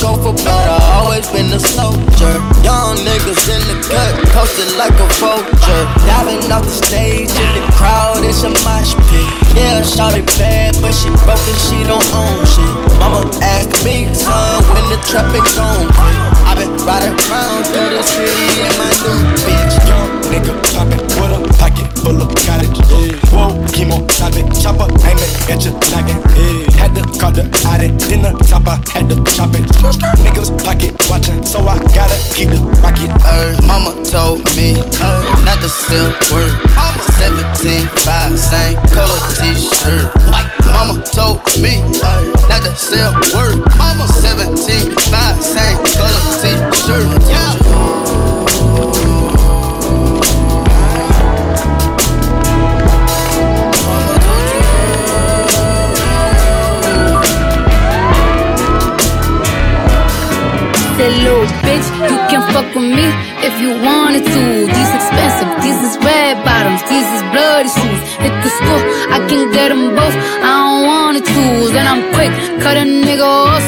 go for blood. I always been a soldier. Young niggas in the cut, posted like a vulture. Diving off the stage in the crowd, it's a mosh pit. Yeah, shawty bad, but she broke and she don't own shit. Mama asked me, son, when the traffic on. I been riding around through the city in my new bitch. Young nigga popping with a full of cottage. Yeah. Whoa, chemo, stop it. Chopper aiming at your noggin. Yeah. Had to call the audit, then the top I had to chop it. Niggas pocket watching, so I gotta keep the rocket. Uh, mama told me uh, not to sell word. Mama. 17, 5, same color t-shirt. White. Mama told me uh, not to sell word. Mama 17, 5, same color t-shirt. Yeah.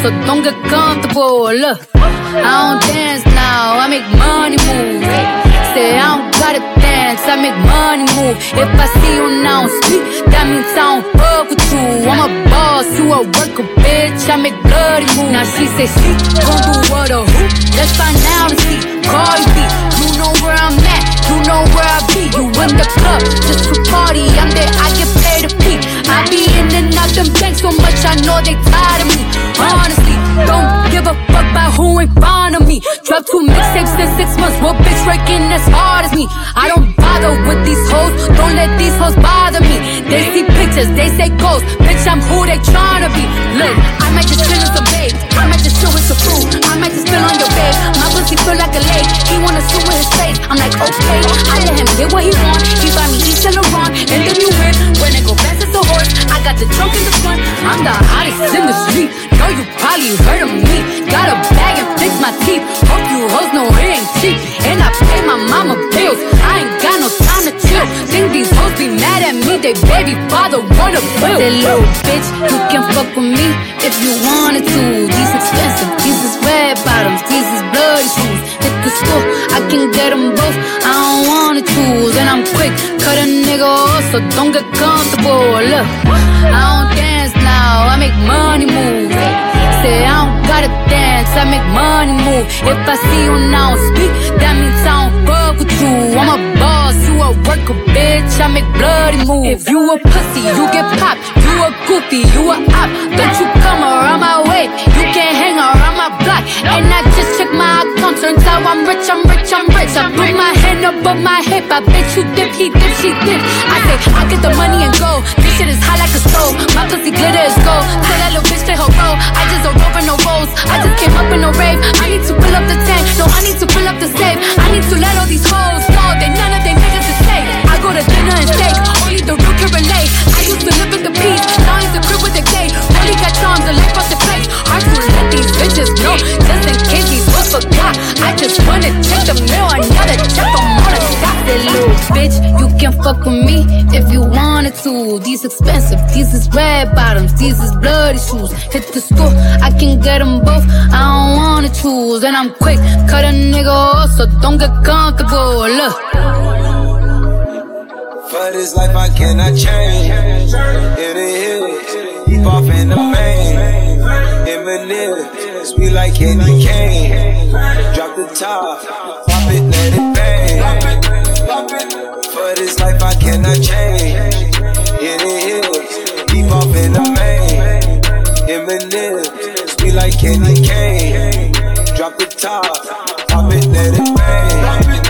so don't get comfortable. Look, I don't dance now, I make money move. Say I don't gotta dance, I make money move. If I see you now street, that means I don't fuck with you. I'm a boss, you a worker, bitch. I make bloody move. Now she say she gon' do what a who? Let's find out and see. Cardi B, you know where I'm at, you know where I be. You in the club just to party, I'm there, I get paid to pee. I be in and out them banks so much, I know they tired of me. Honestly, don't give a fuck about who ain't front of me. Drop two mixtapes in six months, what bitch working as hard as me? I don't bother with these hoes, don't let these hoes bother me. They see pictures, they say ghosts, bitch, I'm who they tryna be. Look, I might just chill in some babes. I might just chill with some food. I might just spill on your bed. My pussy feel like a lake. He wanna swim with his face. I'm like, okay. I let him get what he want. He buy me Yves Saint Laurent and then you whip. When I go fast as a horse, I got the trunk in the front. I'm the hottest in the street. Know you probably heard of me. Got a bag and fix my teeth. Hope you hoes know it ain't cheap. And I pay my mama bills. I ain't got no kinda chill? Think these hoes be mad at me, they baby father wanna blue. That little bitch, you can fuck with me if you wanted to. These expensive, these is red bottoms, these is bloody shoes. Hit the school, I can get them both. I don't wanna tools, and I'm quick, cut a nigga off, so don't get comfortable. Look, I don't dance now, I make money move say I don't gotta dance, I make money move. If I see you now speak, that means I don't fuck with you. I'm a boss, you a worker, bitch. I make bloody moves. If you a pussy, you get popped. You a goofy, you a op. Don't you come around my way. You can't hang around my block. And I just check my account. Turns out I'm rich, I'm rich, I'm rich. I put my hand up on my hip. I bet you dip, he dip, she dip. I say, I get the money and go. This shit is hot like a stove. My pussy glitter is gold. Tell that little bitch to her roll. I just don't roll for no rolls. I just came up in a red. Fuck with me if you wanted to. These expensive, these is red bottoms, these is bloody shoes. Hit the store, I can get them both. I don't wanna choose, and I'm quick, cut a nigga off, so don't get comfortable. Look. For this life I cannot change. The hills, deep off in the main. In Manila, sweet like candy cane. Drop the top, pop it, let it bang. Life I cannot change. In the hills, deep off in the main. In Manila, sweet like candy cane. Drop the top, pop it, let it bang.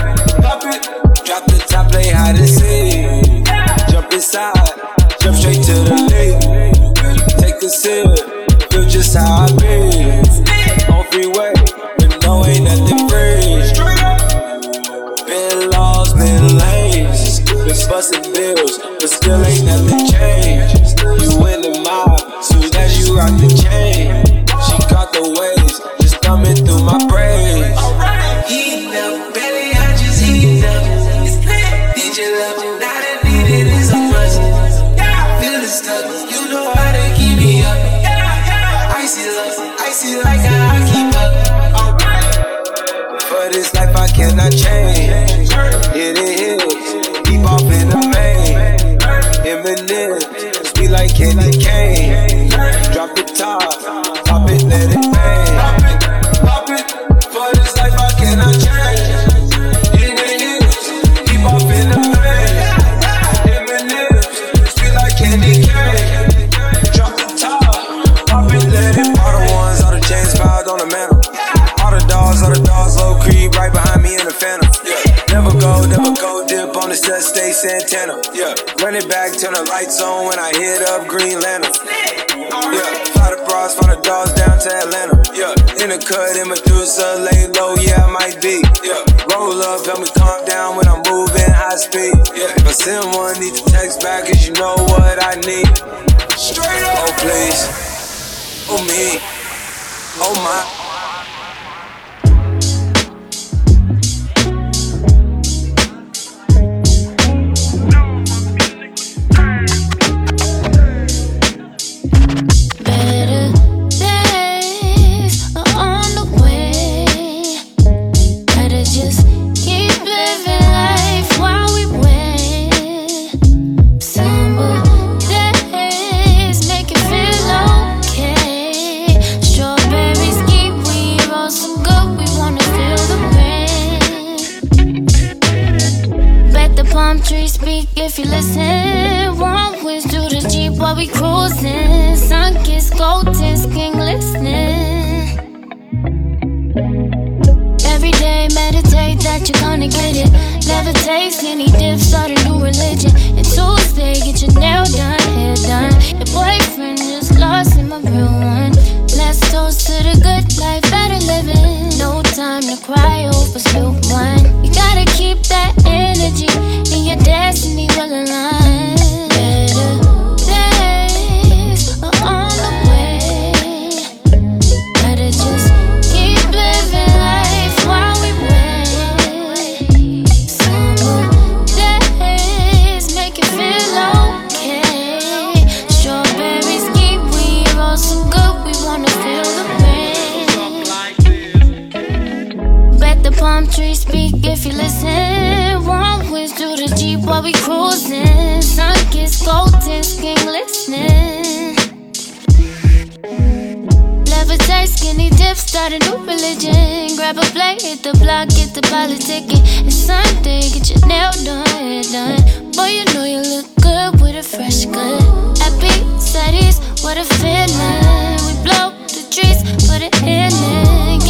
Drop the top, play hide and seek. Jump inside, jump straight to the lead. Take a sip, feel just how I be. On freeway, but no ain't nothing busting bills, but still ain't nothing changed. You in the mob, soon as you rock the chain. She caught the waves, just thumbing through my. Heating up, belly, I just heating up. DJ love, now that needed is a must. Feeling stuck, you know how to keep me up. Icy love, icy like I keep up. For this life I cannot change. Like set, Santana. Yeah. Run it back, turn the lights on when I hit up Green Lantern. Yeah. Fly the bras, fly the dogs down to Atlanta. Yeah. In the cut, in Medusa, lay low, yeah, I might be. Yeah. Roll up, help me calm down when I'm moving high speed. Yeah. If I send one, need to text back, cause you know what I need. Straight up. Oh, please. Oh, me. Oh, my. If you listen. Warm winds through the jeep while we cruising. Sun kissed golden skin glistening. Every day meditate that you're gonna get it. Levitate, skinny dip, start a new religion. And Tuesday, get your nail done, hair done. Your boyfriend just lost in my real one. Let's toast to the good life, better living. No time to cry skinny dip, start a new religion. Grab a plate, hit the block, get the politicking. It's Sunday, get your nail done, hair done. Boy, you know you look good with a fresh cut. Happy, studies, what a feeling. We blow the trees, put it in it.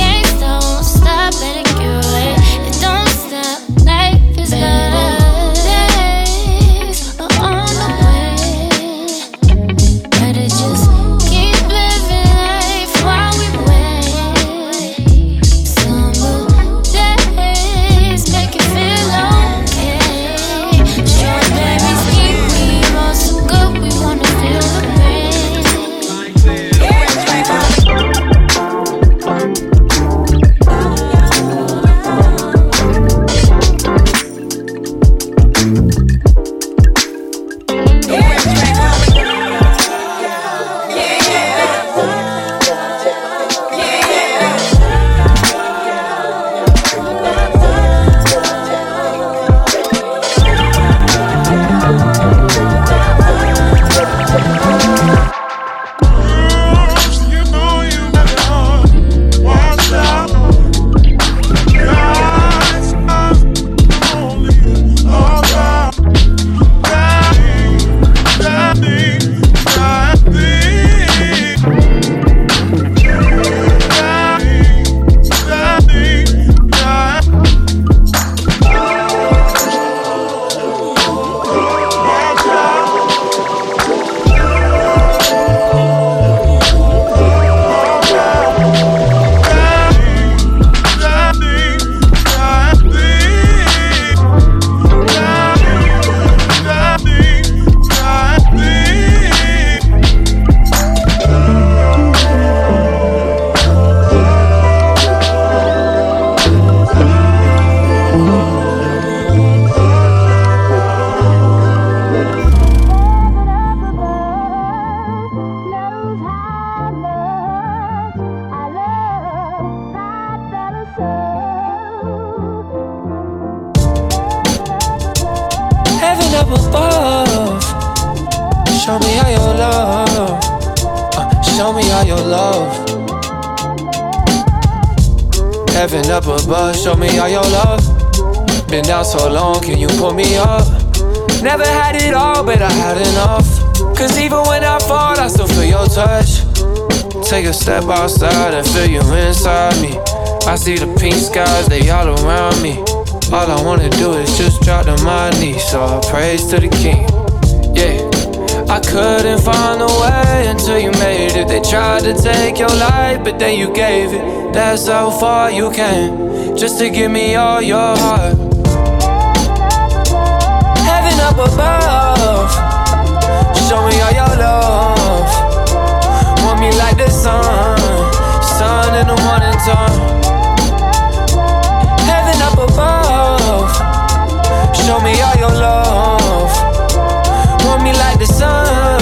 Praise to the king. Yeah. I couldn't find a way until you made it. They tried to take your life, but then you gave it. That's how far you came, just to give me all your heart. Heaven up above, show me all your love. Want me like the sun, sun in the morning time. Heaven up above, show me all your love. Want me like the sun,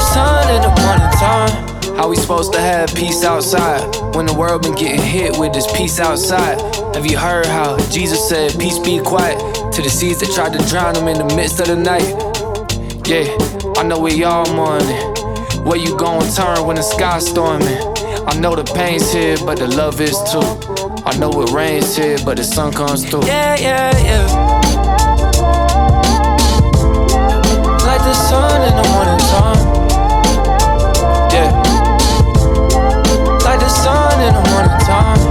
sun in the morning time. How we supposed to have peace outside when the world been getting hit with this peace outside? Have you heard how Jesus said, Peace be quiet to the seas that tried to drown him in the midst of the night? Yeah, I know we all mourning. Where you gonna turn when the sky's storming? I know the pain's here, but the love is too. I know it rains here, but the sun comes through. Yeah, yeah, yeah. Sun in the morning time. Yeah. Like the sun in the morning time.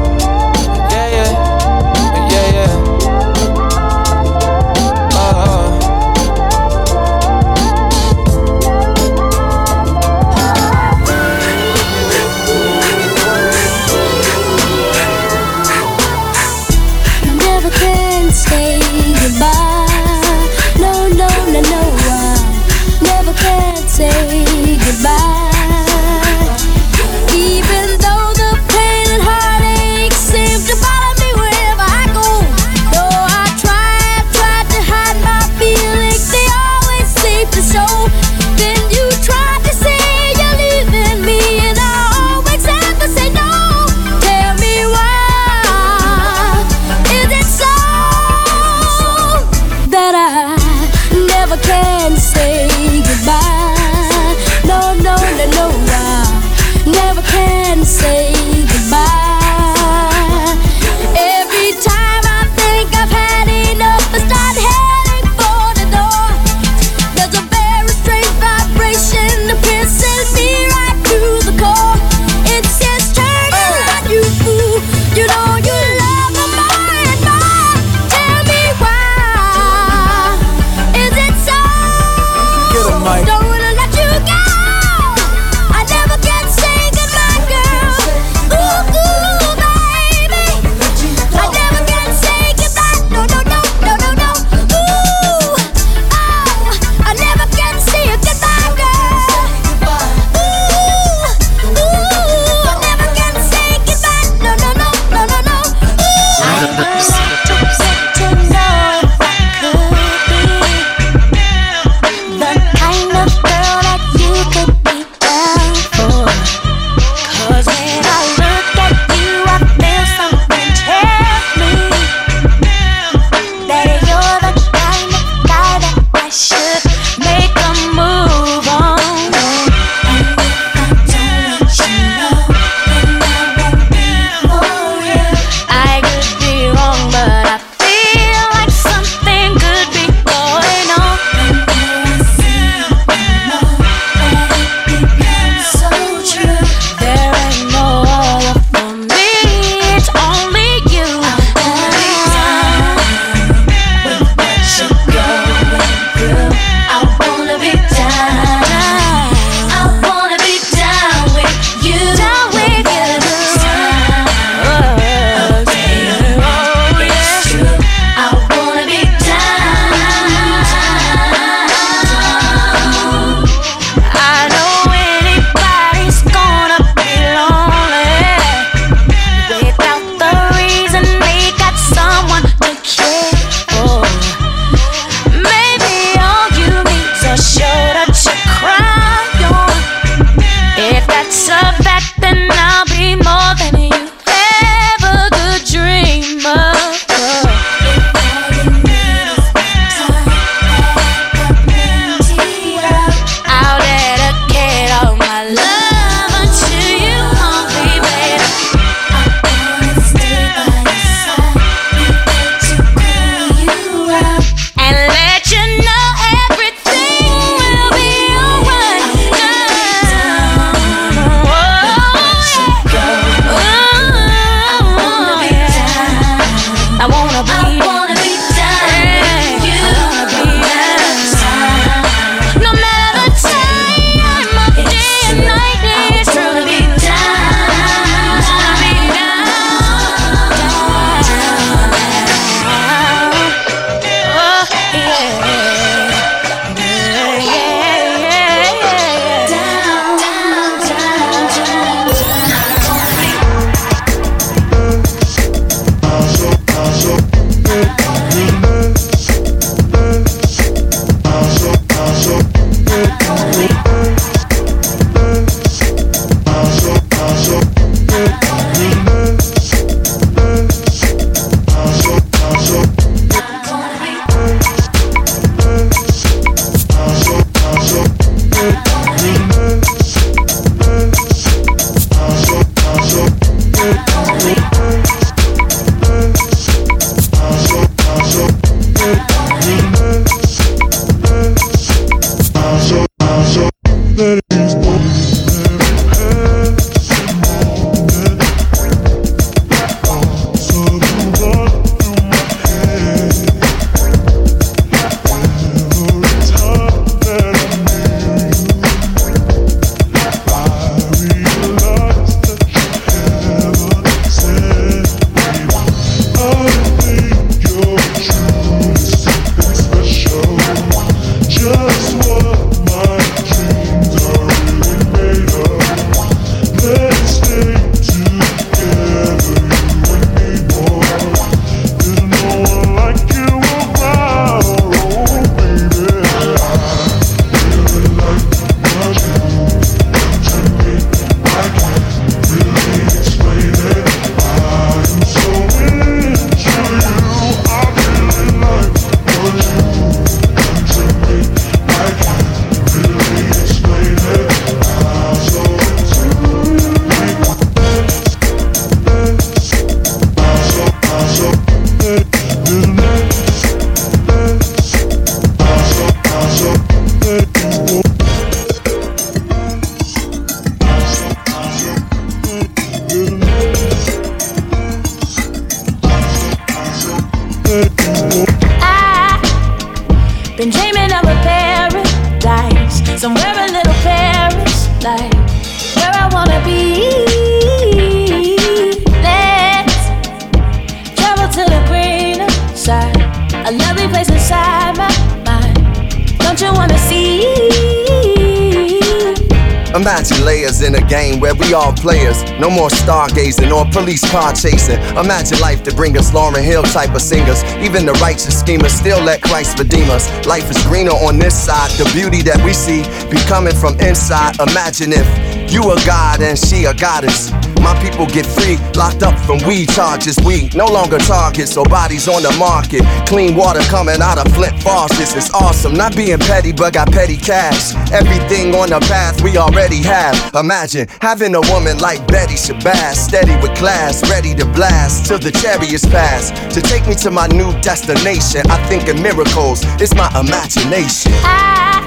Imagine layers in a game where we all players. No more stargazing or police car chasing. Imagine life to bring us Lauryn Hill type of singers. Even the righteous schemers still let Christ redeem us. Life is greener on this side. The beauty that we see be coming from inside. Imagine if you a god and she a goddess. My people get free, locked up from weed charges. We no longer targets so bodies on the market. Clean water coming out of Flint faucets. It's awesome. Not being petty, but got petty cash. Everything on the path we already have. Imagine having a woman like Betty Shabazz, steady with class, ready to blast till the chariots pass. To take me to my new destination. I think in miracles. It's my imagination. I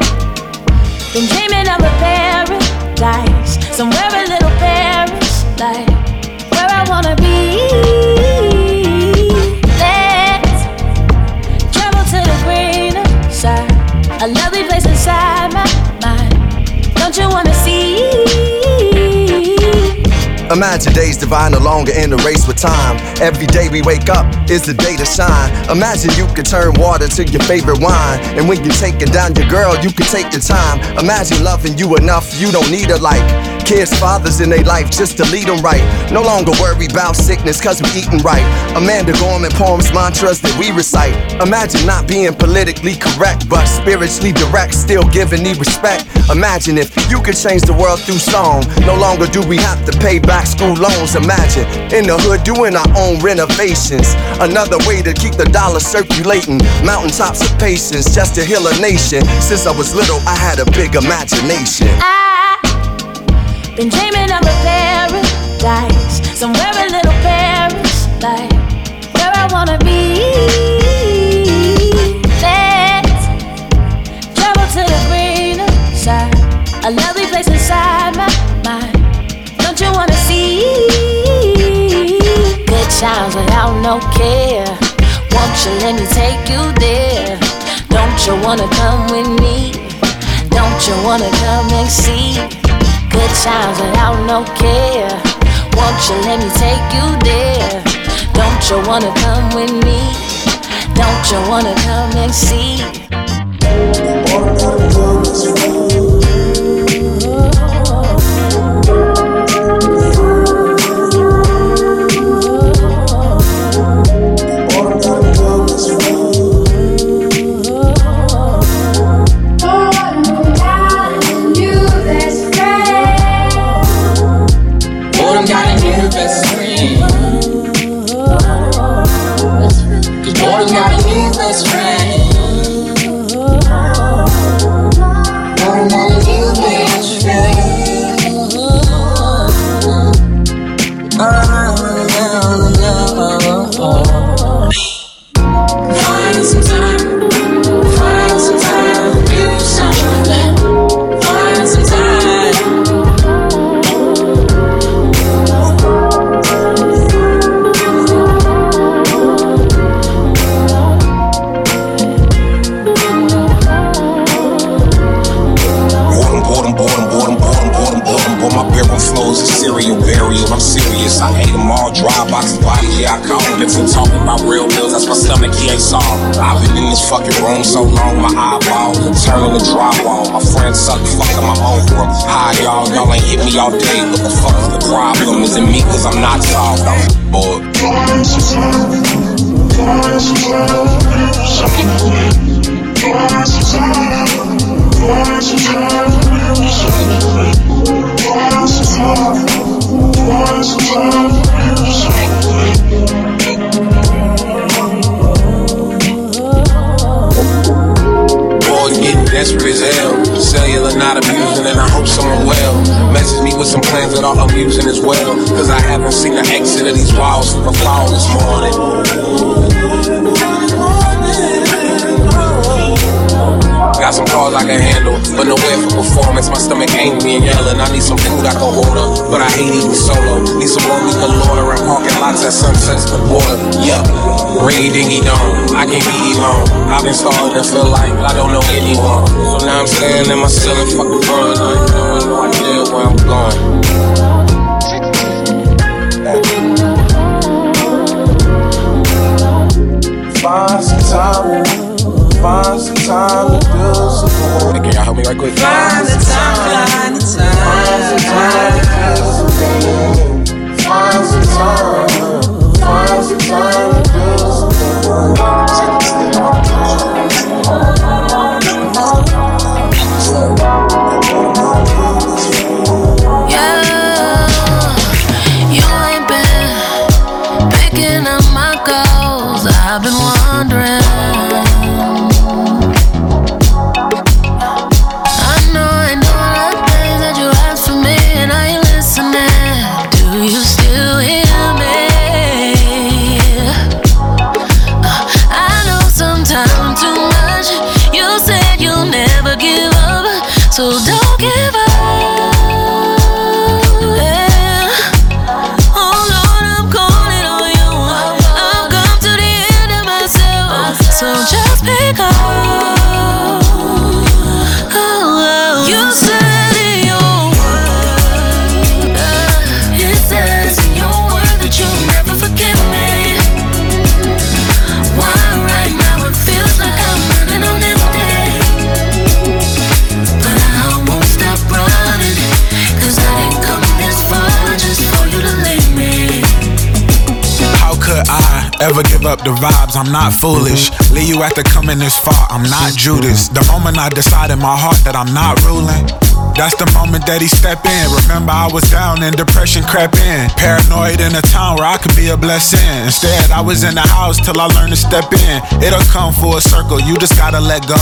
been dreaming of a paradise, somewhere a little Paris, like where I wanna be. Imagine days divine, no longer in a race with time. Every day we wake up is the day to shine. Imagine you could turn water to your favorite wine. And when you're taking down your girl, you can take your time. Imagine loving you enough, you don't need a like. Kids, fathers in their life just to lead them right. No longer worry about sickness cause we eating right. Amanda Gorman poems, mantras that we recite. Imagine not being politically correct, but spiritually direct, still giving me respect. Imagine if you could change the world through song. No longer do we have to pay back school loans. Imagine in the hood doing our own renovations. Another way to keep the dollar circulating. Mountaintops of patience just to heal a nation. Since I was little, I had a big imagination. I been dreaming of a paradise, somewhere a little Paris, like where I wanna be. Let's travel to the greener side, a lovely place inside Times without no care. Won't you let me take you there? Don't you wanna come with me? Don't you wanna come and see? Good times without no care. Won't you let me take you there? Don't you wanna come with me? Don't you wanna come and see? Soft. I've been in this fucking room so long, my eyeball turning to drywall. My friends suck fucking my own bro. Hi, y'all, y'all ain't hit me all day. What the fuck is the problem? Is it me? Cause I'm not tall, though. Boy. Boys desperate as hell. Cellular not abusing, and I hope someone well. Message me with some plans that are amusing as well. Cause I haven't seen the exit of these walls since the this morning. Got some calls I can handle, but nowhere for performance. My stomach angry and yelling. I need some food I can order, but I hate eating solo. Need some can lauder and parking lots at sunsets the border. Yup, ringy dingy dong. I can't be alone. I've been starting to feel like I don't know anyone. So now I'm standing in my ceiling, fucking run. I ain't no idea where I'm going. Find some time, find some time to some Hey, can y'all help me right quick? Find the time, find the time. Find some time, find some time to Yeah, give up the vibes? I'm not foolish. Leave you after coming this far. I'm not Judas. The moment I decide in my heart that I'm not ruling. That's the moment that he step in. Remember, I was down and depression crept in. Paranoid in a town where I could be a blessing. Instead, I was in the house till I learned to step in. It'll come full circle. You just gotta let go.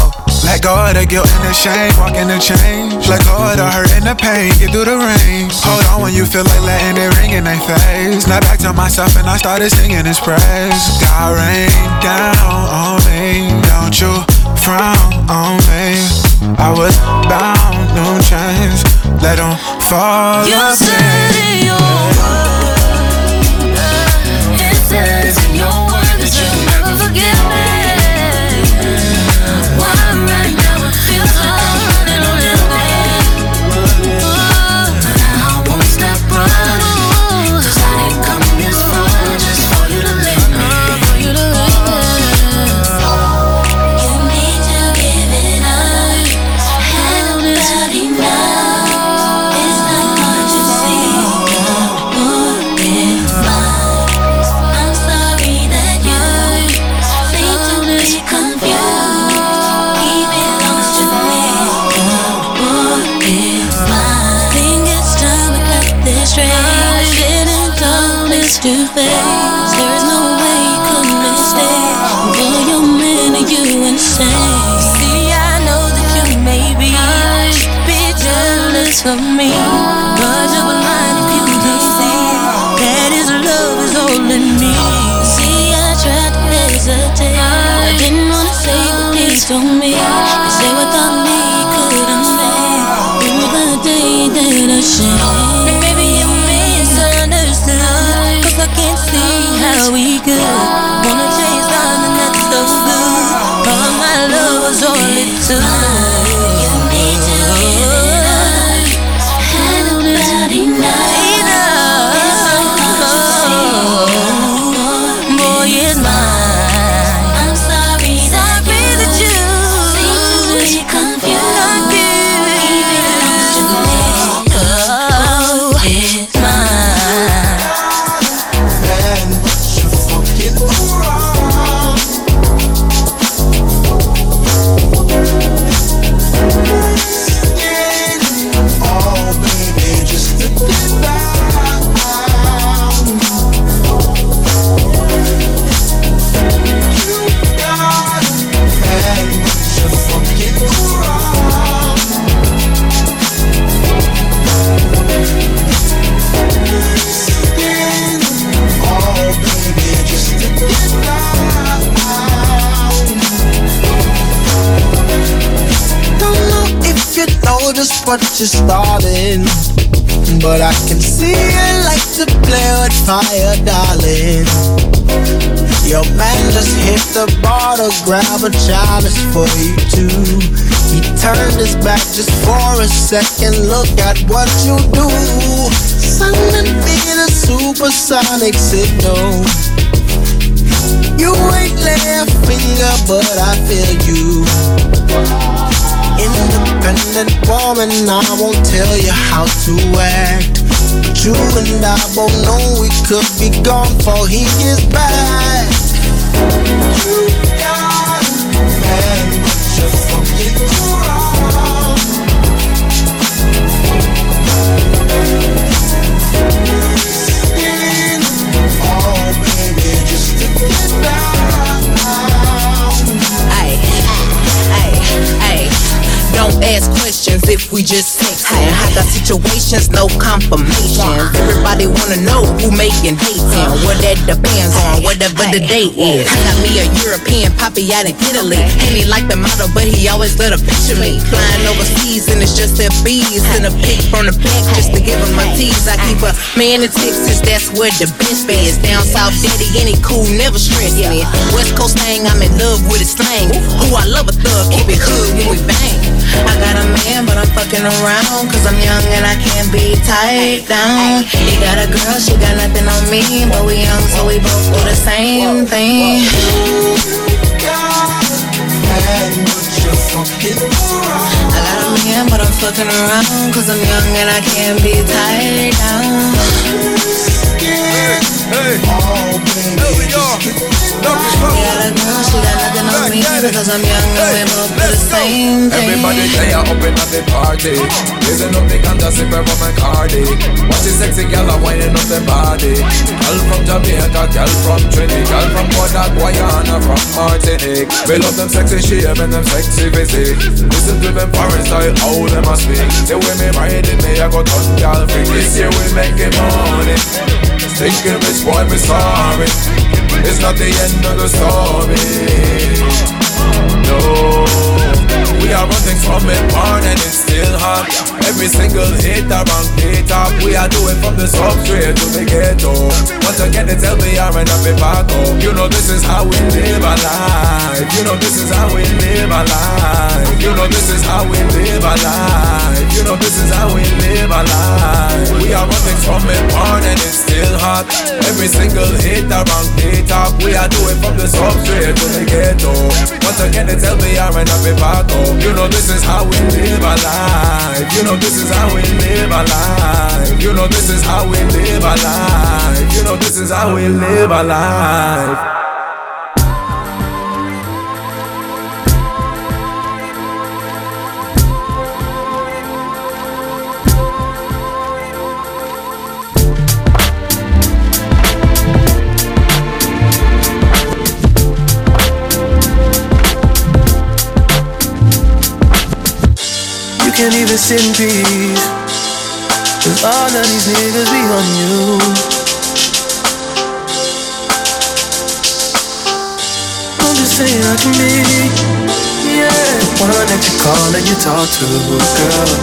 Let go of the guilt and the shame. Walk in the change. Let go of the hurt and the pain. Get through the rain. Hold on when you feel like letting it ring in their face. Snap back to myself and I started singing his praise. God rain down on me. Don't you frown on me. I was fall. You know just what you're starting. But I can see you like to play with fire, darling. Your man just hit the bar to grab a chalice for you too. He turned his back just for a second. Look at what you do. Sending me the supersonic signal. You ain't a finger, but I feel you. Independent woman, I won't tell you how to act. But you and I both know we could be gone before he gets back. You got and just forget wrong. Skin, oh baby, just to get down. Don't ask questions if we just texting. I got situations, no confirmations. Everybody wanna know who making hate and what that depends on, whatever the date is. I got me a European poppy out in Italy. And he like the model, but he always let a picture me. Flying overseas and it's just their bees. Send a pic from the back just to give him my tease. I keep a man in Texas, that's where the best is. Down south, daddy, any cool, never stress me. West Coast thing, I'm in love with his slang. Who I love a thug, keep it hood when we bang. I got a man, but I'm fucking around. Cause I'm young and I can't be tied down. He got a girl, she got nothing on me. But we young, so we both do the same thing. I got a man, but I'm fucking around. Cause I'm young and I can't be tied down. He got a girl, she got nothing on me. I'm young and we both thing. Everybody play up in the party. Raising up the ganja, sipping from my cardi. Watch the sexy a winding up the body. Girl from Jamaica, girl from Trinidad, girl from Bodak, Guyana, from Martinique. We love them sexy shape and them sexy physique. Listen to them foreign style, how them a speak. The way me riding me, I go turn gal freak. This year we making money. Thinking which boy me sorry. It's not the end of the story. No. We are running from it born and it's still hot. Every single hit around the top. We are doing from the substrate to the ghetto. Once again, they tell me I'm an home. You know this is how we live our life. You know this is how we live our life. You know this is how we live our life. You know this is how we live our life. We are running from it born and it's still hot. Every single hit around the top. We are doing from the substrate to the ghetto. Once again, they tell me I'm an home. You know this is how we live our life. You know this is how we live our life. You know this is how we live our life. You know this is how we live our life. Can't even sit in peace. Cause all of these niggas be on you. I'm just saying I can be, yeah, one that you call and you talk to, girl.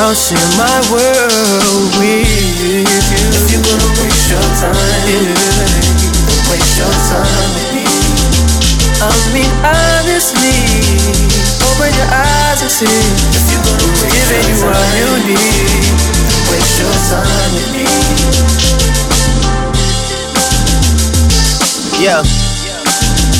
I'll share my world with you. If you're gonna waste your time, waste your time with me. I mean, honestly, open your eyes and see. If you're gonna giving you you need, waste your time with me. Yeah.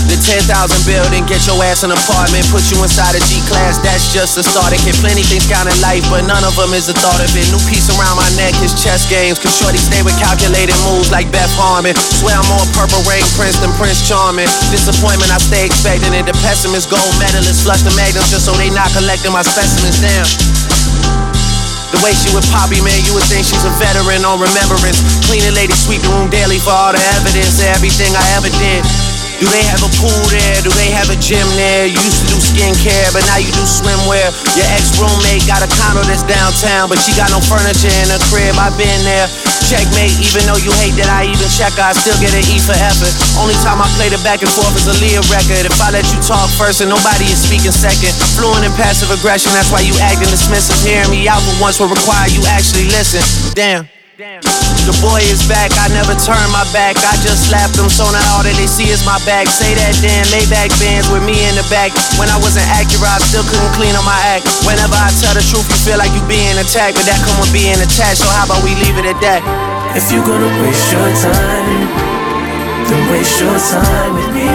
The 10,000 building, get your ass an apartment, put you inside a G class, that's just the start. It can plenty things count in life, but none of them is the thought of it. New piece around my neck is chess games, cause Shorty stay with calculated moves like Beth Harmon. Swear I'm more purple rain prince than Prince Charming. Disappointment, I stay expecting it. The pessimist, gold medalists, flush the magnums just so they not collecting my specimens down. The way she with Poppy, man, you would think she's a veteran on remembrance. Cleaning lady, sweep the room daily for all the evidence of everything I ever did. Do they have a pool there? Do they have a gym there? You used to do skincare, but now you do swimwear. Your ex roommate got a condo that's downtown, but she got no furniture in her crib. I've been there. Checkmate, even though you hate that I even check, I still get an E for effort. Only time I play the back and forth is Aaliyah record. If I let you talk first and nobody is speaking second, fluent in passive aggression, that's why you acting dismissive. Hearing me out for once will require you actually listen. Damn. The boy is back, I never turn my back. I just slapped him, so now all that they see is my back. Say that damn Maybach bands with me in the back. When I wasn't accurate, I still couldn't clean up my act. Whenever I tell the truth, you feel like you being attacked, but that come with being attached. So how about we leave it at that? If you gonna waste your time, then waste your time with me.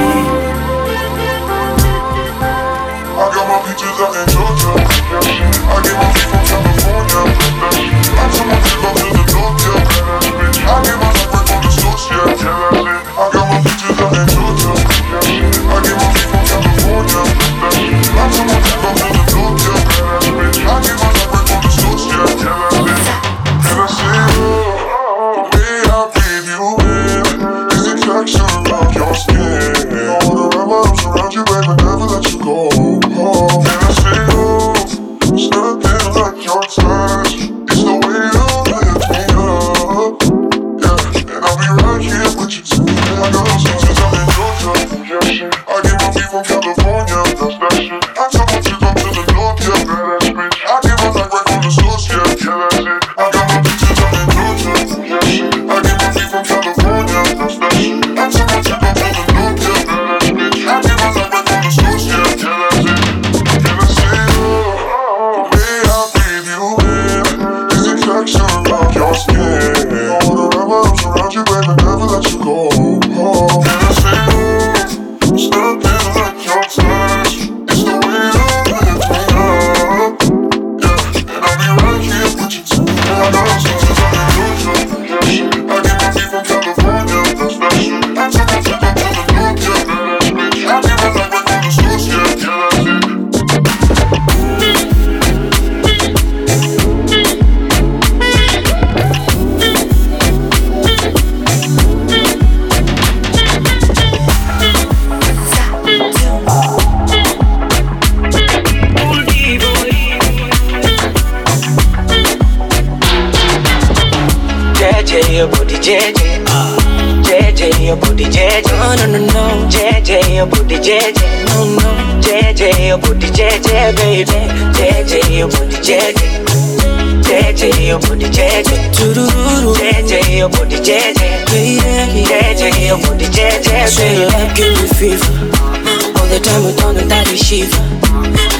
I got my peaches out in Georgia. I get my feet from California. I your booty JJ. Uh, JJ, your booty JJ. No, no, no, no. JJ, your booty JJ. No, no. JJ, your booty JJ, baby. JJ, your booty JJ. JJ, your booty JJ. JJ, your booty JJ. JJ, your booty JJ, Say you like give me fever. All the time we don't know that is shiver.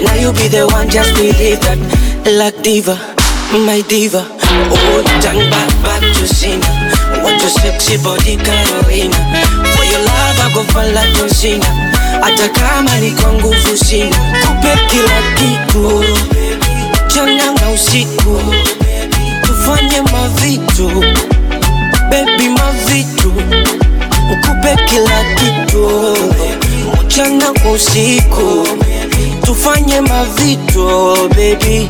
Now you be the one, just believe that. Like diva, my diva. Oh, turn back, back to Cena. Hata kama ni nguvu sina. tupe kila kitu. Mchana na usiku. Tufanye mavitu. Baby mavitu. Ukupe kila kitu. Mchana usiku. Tufanye mavitu baby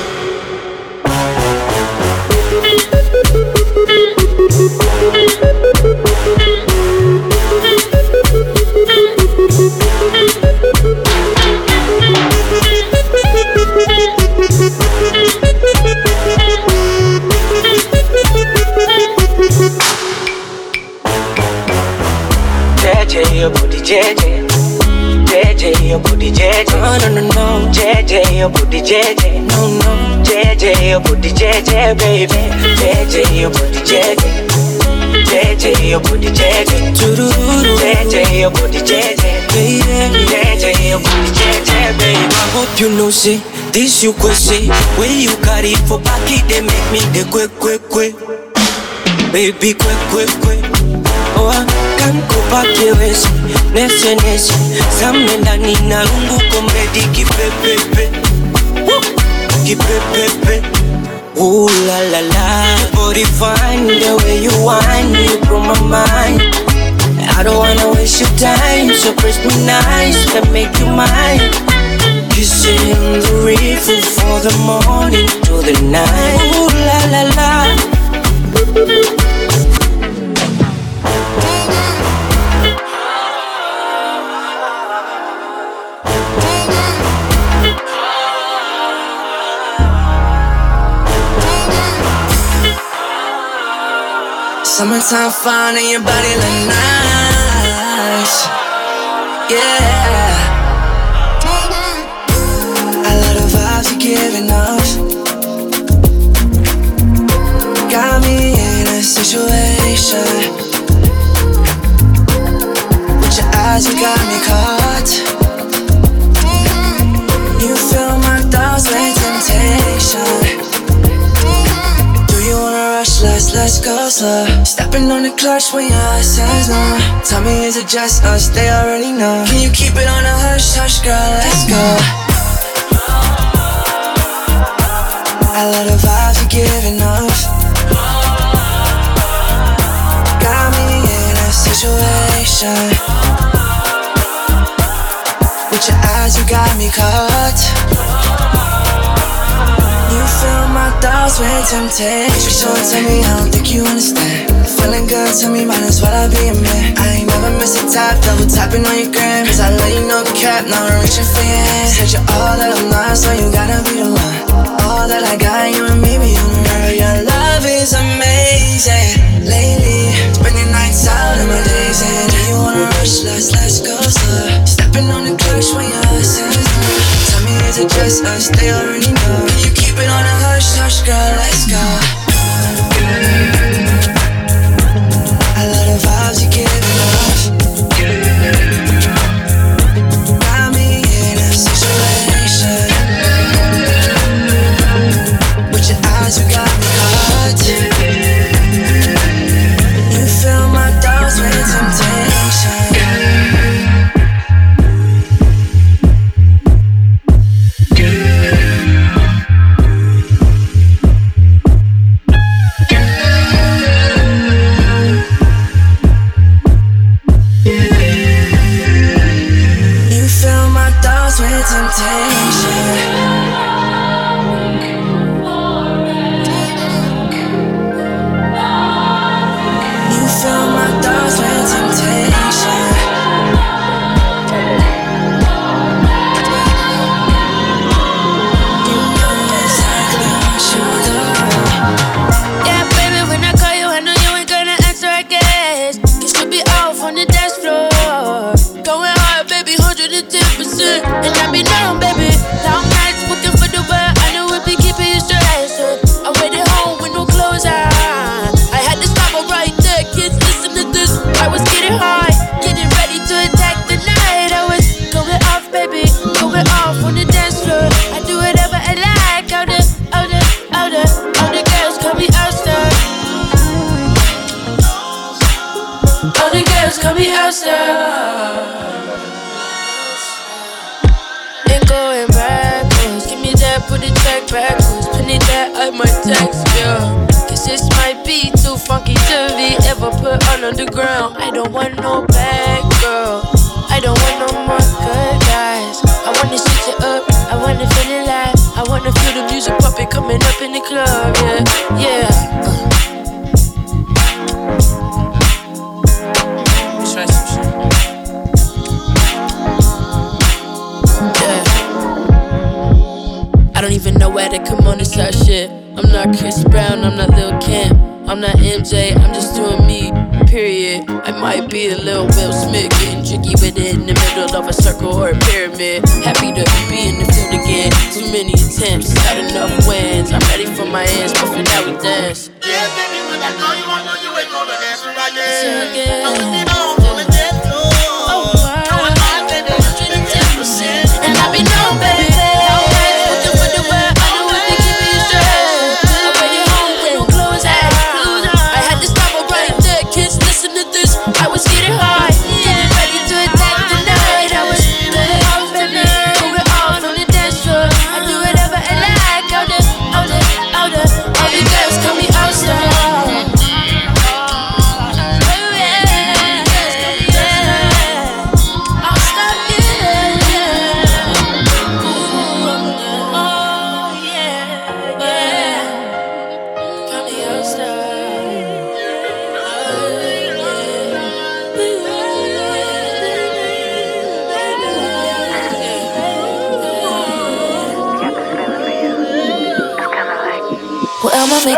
JJ. JJ, your booty JJ. No, no, no, no. JJ, your booty JJ. No, no. JJ, your booty JJ, baby. JJ, your booty JJ. JJ, your booty JJ. JJ, your booty JJ. JJ, your booty JJ, baby. I hope you know say this you go say when you carry for back it they make me the quick quick quick baby quick quick quick oh I here wesi nese nese zame ndani na rungu komredi kipepepe kipepepe Ooh la la la, body fine the way you whine, you blow my mind. I don't wanna waste your time, so press me nice, let make you mine. Kissing the reaper for the morning to the night. Ooh la la la. Summertime fun and your body look nice. Yeah. I love the vibes you're giving us. Got me in a situation. With your eyes, you got me caught. You fill my thoughts with temptation. You wanna rush? Let's let's go slow. Stepping on the clutch when your eyes says no. Tell me is it just us? They already know. Can you keep it on a hush hush, girl? Let's go. I love the vibes you're giving us. Got me in a situation. With your eyes, you got me caught. You fill my thoughts with temptation. So tell me, I don't think you understand. Feeling good, tell me, might as well I be a man. I ain't never miss a tap, double tapping on your gram. Cause I let you know cap, now I'm reaching for your hand. Said you're all that I'm not, so you gotta be the one. All that I got, you and me, on the road. Your love is amazing. Lately, spending nights out in my days. And you wanna rush? Let's, let's go slow. Stepping on the clutch when your is it just us? They already know. You keep it on a hush, hush, girl, let's go. I love the vibes you're giving us. With temptation.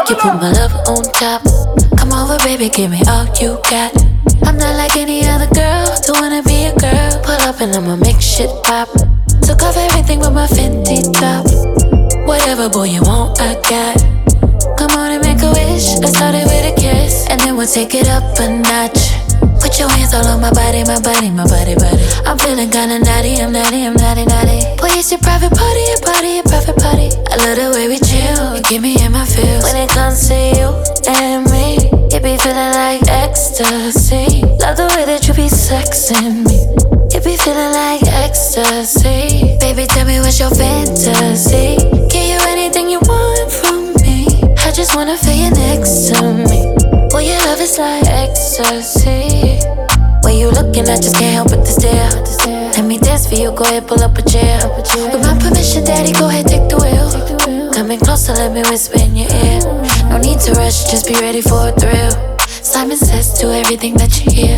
You put my love on top. Come over, baby, give me all you got. I'm not like any other girl, don't wanna be a girl. Pull up and I'ma make shit pop. Took off everything but my Fenty top. Whatever boy you want, I got. Come on and make a wish. Let's start it with a kiss, and then we'll take it up a notch. Put your hands all on my body, my body, my body, body. I'm feeling kinda naughty, I'm naughty, I'm naughty, naughty. Boy, it's your private party, your party, your private party. I love the way we chill, you get me in my feels. When it comes to you and me, it be feeling like ecstasy. Love the way that you be sexing me. It be feeling like ecstasy. Baby, tell me what's your fantasy. Give you anything you want from me. I just wanna feel you next to me. Boy, your love is like ecstasy. When you looking, I just can't help but to stare. Let me dance for you, go ahead, pull up a chair. With my permission, daddy, go ahead, take the wheel. Coming closer, let me whisper in your ear. No need to rush, just be ready for a thrill. Simon says to everything that you hear.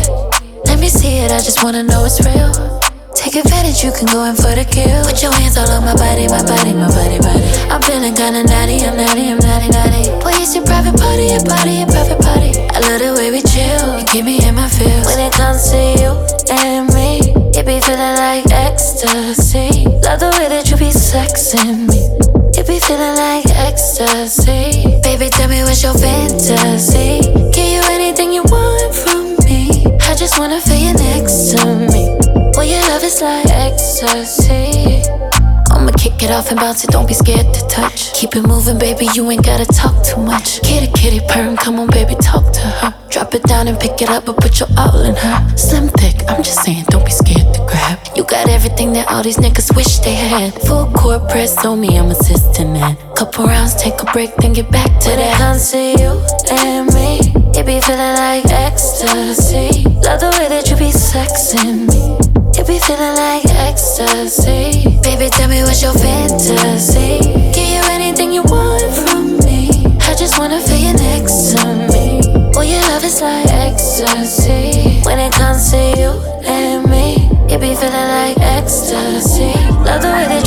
Let me see it, I just wanna know it's real. Take advantage, you can go in for the kill. Put your hands all on my body, my body, my body, body. I'm feeling kinda naughty, I'm naughty, I'm naughty, naughty. Boy, it's your private party, your party, your private party. I love the way we chill, you keep me in my feels. When it comes to you and me, it be feeling like ecstasy. Love the way that you be sexing me. It be feeling like ecstasy. Baby, tell me what's your fantasy. Give you anything you want from me. I just wanna feel you next to me. Boy, your love is like ecstasy. I'ma kick it off and bounce it, don't be scared to touch. Keep it moving, baby, you ain't gotta talk too much. Kitty, kitty, perm, come on, baby, talk to her. Drop it down and pick it up, but put your all in her. Slim thick, I'm just saying, don't be scared to grab. You got everything that all these niggas wish they had. Full court press on me, I'm assisting that. Couple rounds, take a break, then get back to that. Can't see you and me. It be feeling like ecstasy. Love the way that you be sexing me. Feeling like ecstasy. Baby, tell me what's your fantasy. Give you anything you want from me. I just wanna feel you next to me. Boy, your love is like ecstasy. When it comes to you and me, it be feeling like ecstasy. Love the way that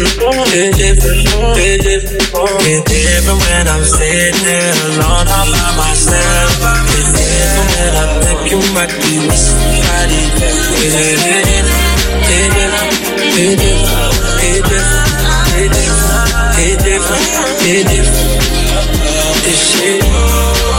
Dip, dip, dip, It's different when I'm sitting alone all by myself. It's different when I'm thinking about you with. It is, it is, it is, it is, it is, it is, it is, it is, it is, it is,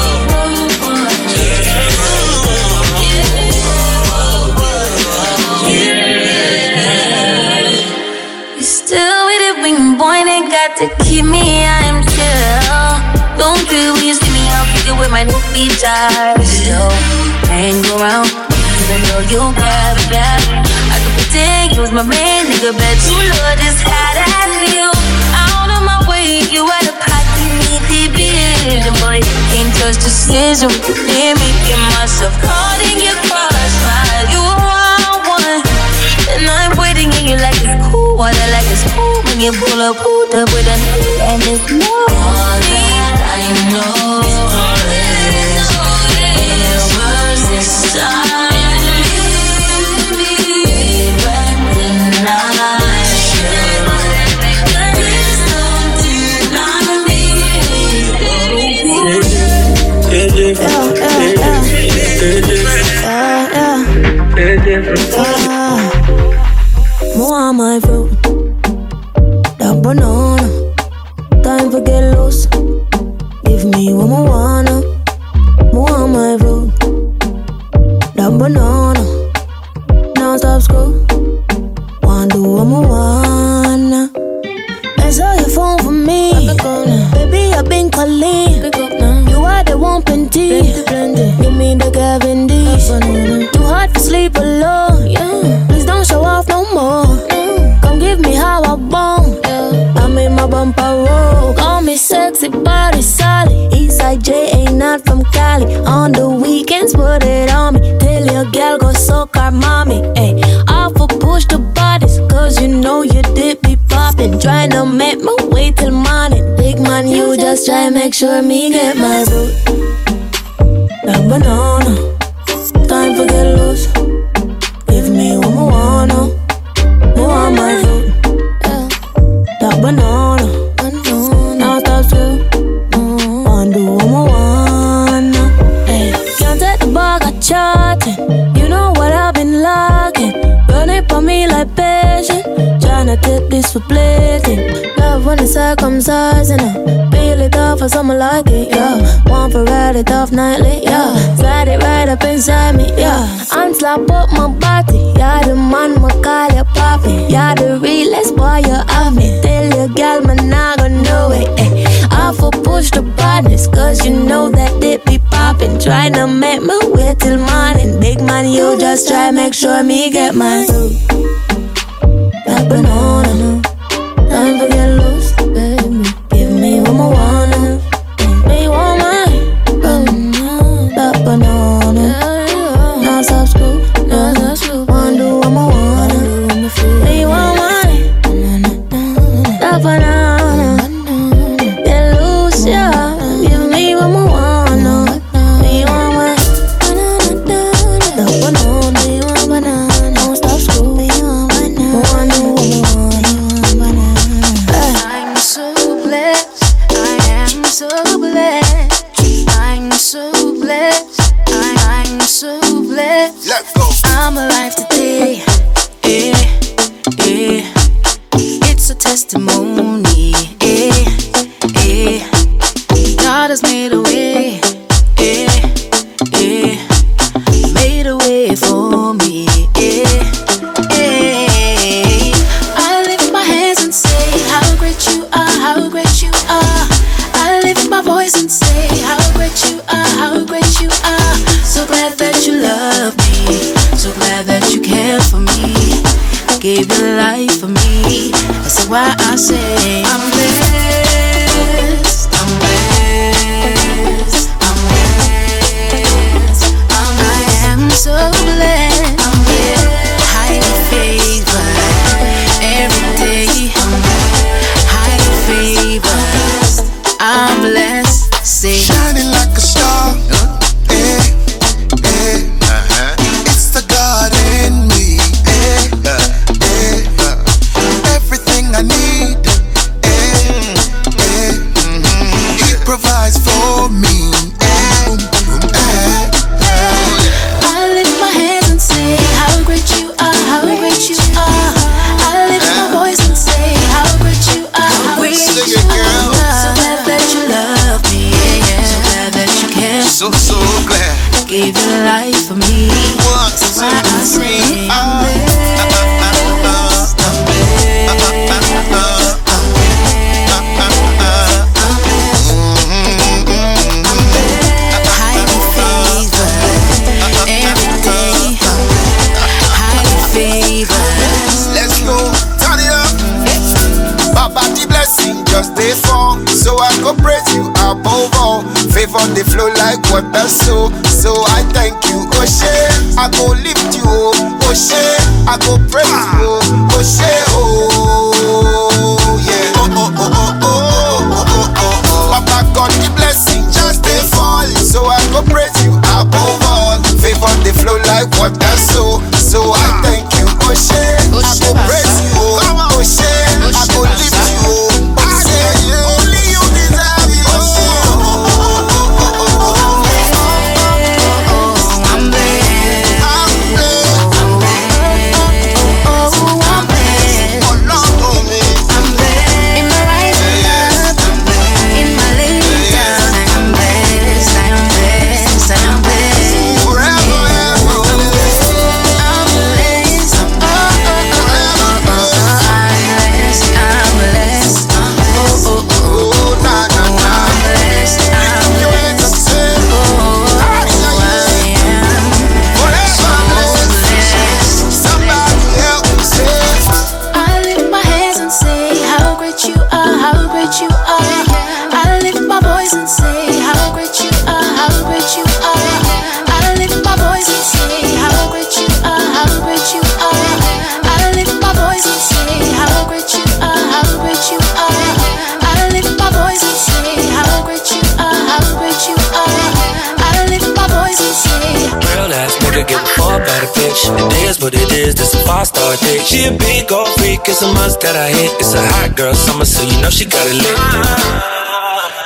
to keep me, I'm chill. Don't you please give me I'll figure with my new jars. So hang around, cause I know you grab it bad. I could pretend you was my man, nigga, bet you love this hot ass you. Out of my way, you out of pocket, need the vision, boy. Can't trust decision, me making myself caught in your crossfire. You are one, and I'm waiting in you like a cool water like it's cool when you pull up, with a and it's. All that I know it was. Yeah. One. them sides in it. Peel it off for something like it, yeah. One for ride it off nightly, yeah. Slide it right up inside me, yeah. I'm slap up my body, yeah. The man, my call you poppy, yeah. The realest boy you have me. Tell your girl, man, I gon' know it, eh. I for push the partners, cause you know that it be popping. Try to make me wait till morning. Big man, you just try, make sure me get mine. Back banana, time for get low. Ass nigga give a fuck about a bitch. It is what it is, this a five star dick. She a big old freak, it's a must that I hit. It's a hot girl summer, so you know she got it lit.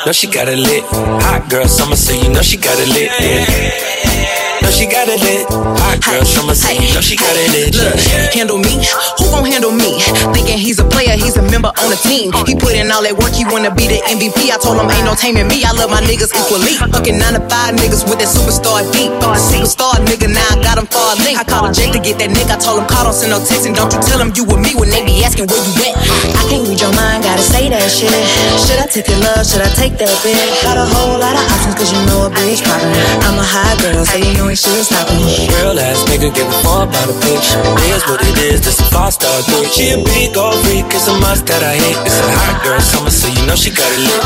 Know she got it lit. Hot girl summer, so you know she got it lit. Yeah. Know she got it lit. Hot girl summer, so you know she got it lit. Look, handle me. Who gon' handle me? Thinking he's a player, he's a member on the team. He put in all that work, he wanna be the MVP. I told him ain't no taming me. I love my niggas equally. Fucking nine to five niggas with that superstar deep. Superstar nigga, now I got him far link. I called Jake to get that nigga. I told him call, don't send no text, and don't you tell him you with me when they be asking where you at. I can't read your mind, gotta say that shit. Should I take your love? Should I take that bitch? Got a whole lot of options, cause you know a bitch poppin'. I'm a high girl, so you know ain't shit stopping. Real ass nigga give a fuck about a bitch. It is what it is, this a five star dick. She a big old freak, it's a must that I hit. It's a hot girl summer, so you know she got it lit.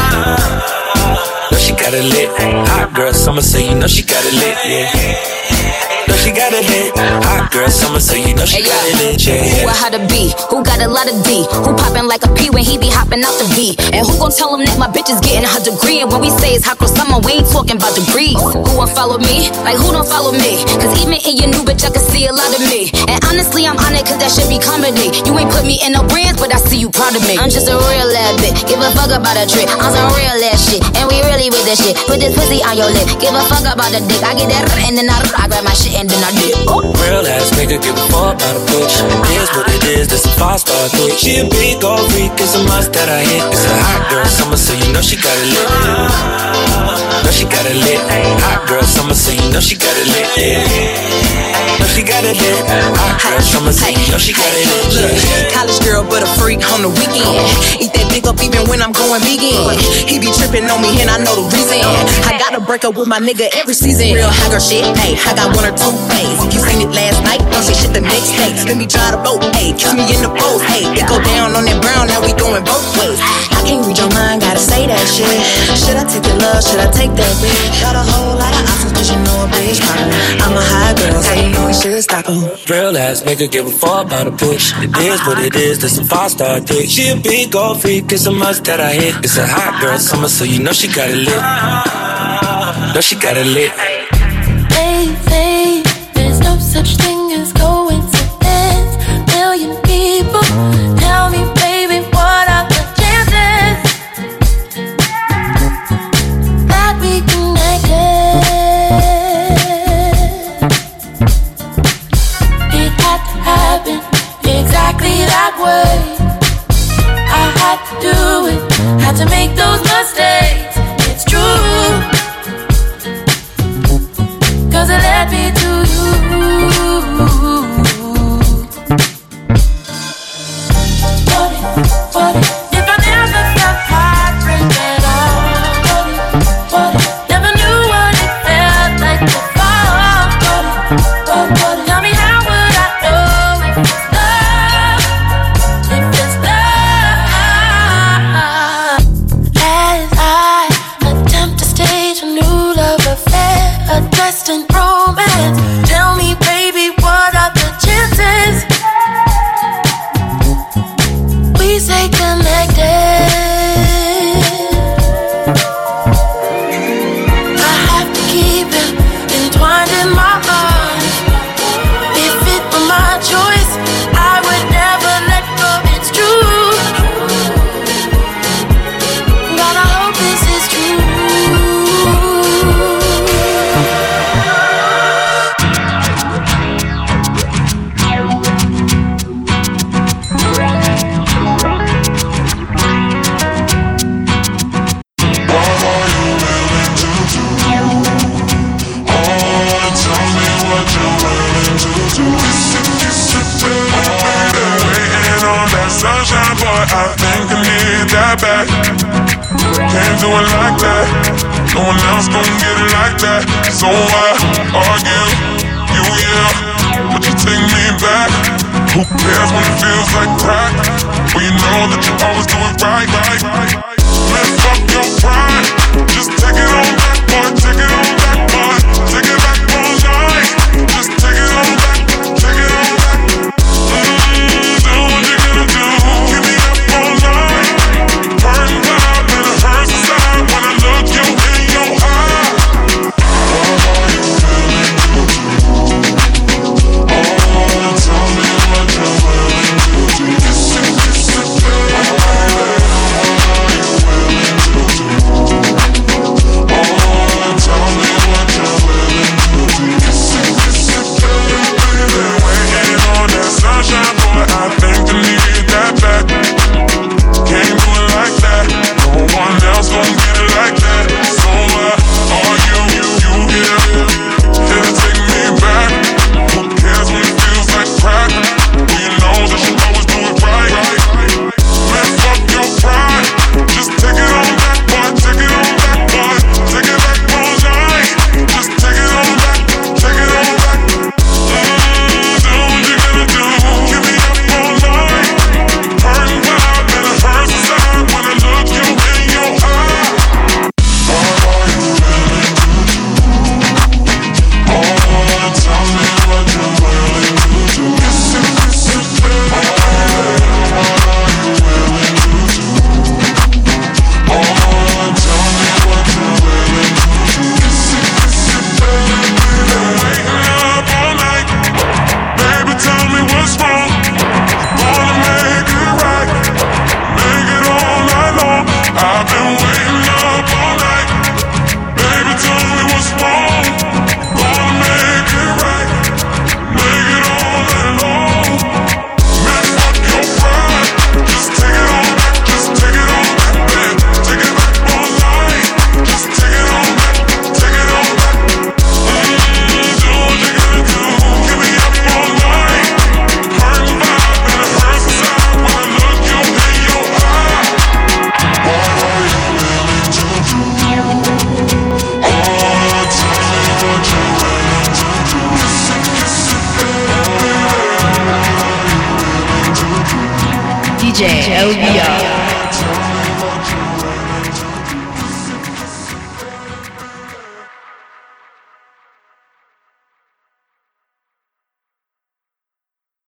Know she got it lit. Hot girl summer, so you know she got it lit. Yeah. Know she got it lit. Hot girl summer, so you know she got it lit. Yeah. Who a how to be? Who got a lot of D? Who poppin' like a P when he be hopping out the V? And who gon' tell him that my bitch is getting her degree? And when we say it's hot girl summer, we ain't talking about degrees. Who won't follow me? Like who don't follow me? Cause even in your new bitch, I can see a lot of me. And honestly, I'm on it cause that should be comedy. You ain't put me in no brands, but I see you proud of me. I'm just a real ass bitch. Give a fuck about a trick. I'm some real ass shit. And we really with this shit. Put this pussy on your lip. Give a fuck about the dick. I get that and then I, I grab my shit and then I dip. Real ass nigga give a fuck about a bitch. It is what it is, this a five star dick. She a big old freak, it's a must that I hit. It's a hot girl summer, so you know she got it lit. Know she got it lit. Hot girl summer, so you know she got it lit. Yeah. Know she got it uh-huh. summer, so you know she got it lit. Look, college girl, but a freak on the weekend. Eat that dick up even when I'm going vegan. He be tripping on me and I know the reason. I gotta break up with my nigga every season. Real high girl shit, hey, I got one or two days. You seen it last night, don't say shit the next day. Let me try the boat, hey, kiss me in the pose, hey. It go down on that brown, now we going both ways. I can't read your mind, gotta say that shit. Should I take your love, should I take that bitch? Got a whole lot of options, cause you know a bitch poppin'. I'm a high girl, so you know it should stop 'em. Real ass nigga give a fuck about a bitch. It is what it is, this a five star dick. She a big old freak, it's a must that I hit. It's a hot girl summer, so you know she got it lit. Know she got it lit. They say there's no such thing way. I had to do it, had to make those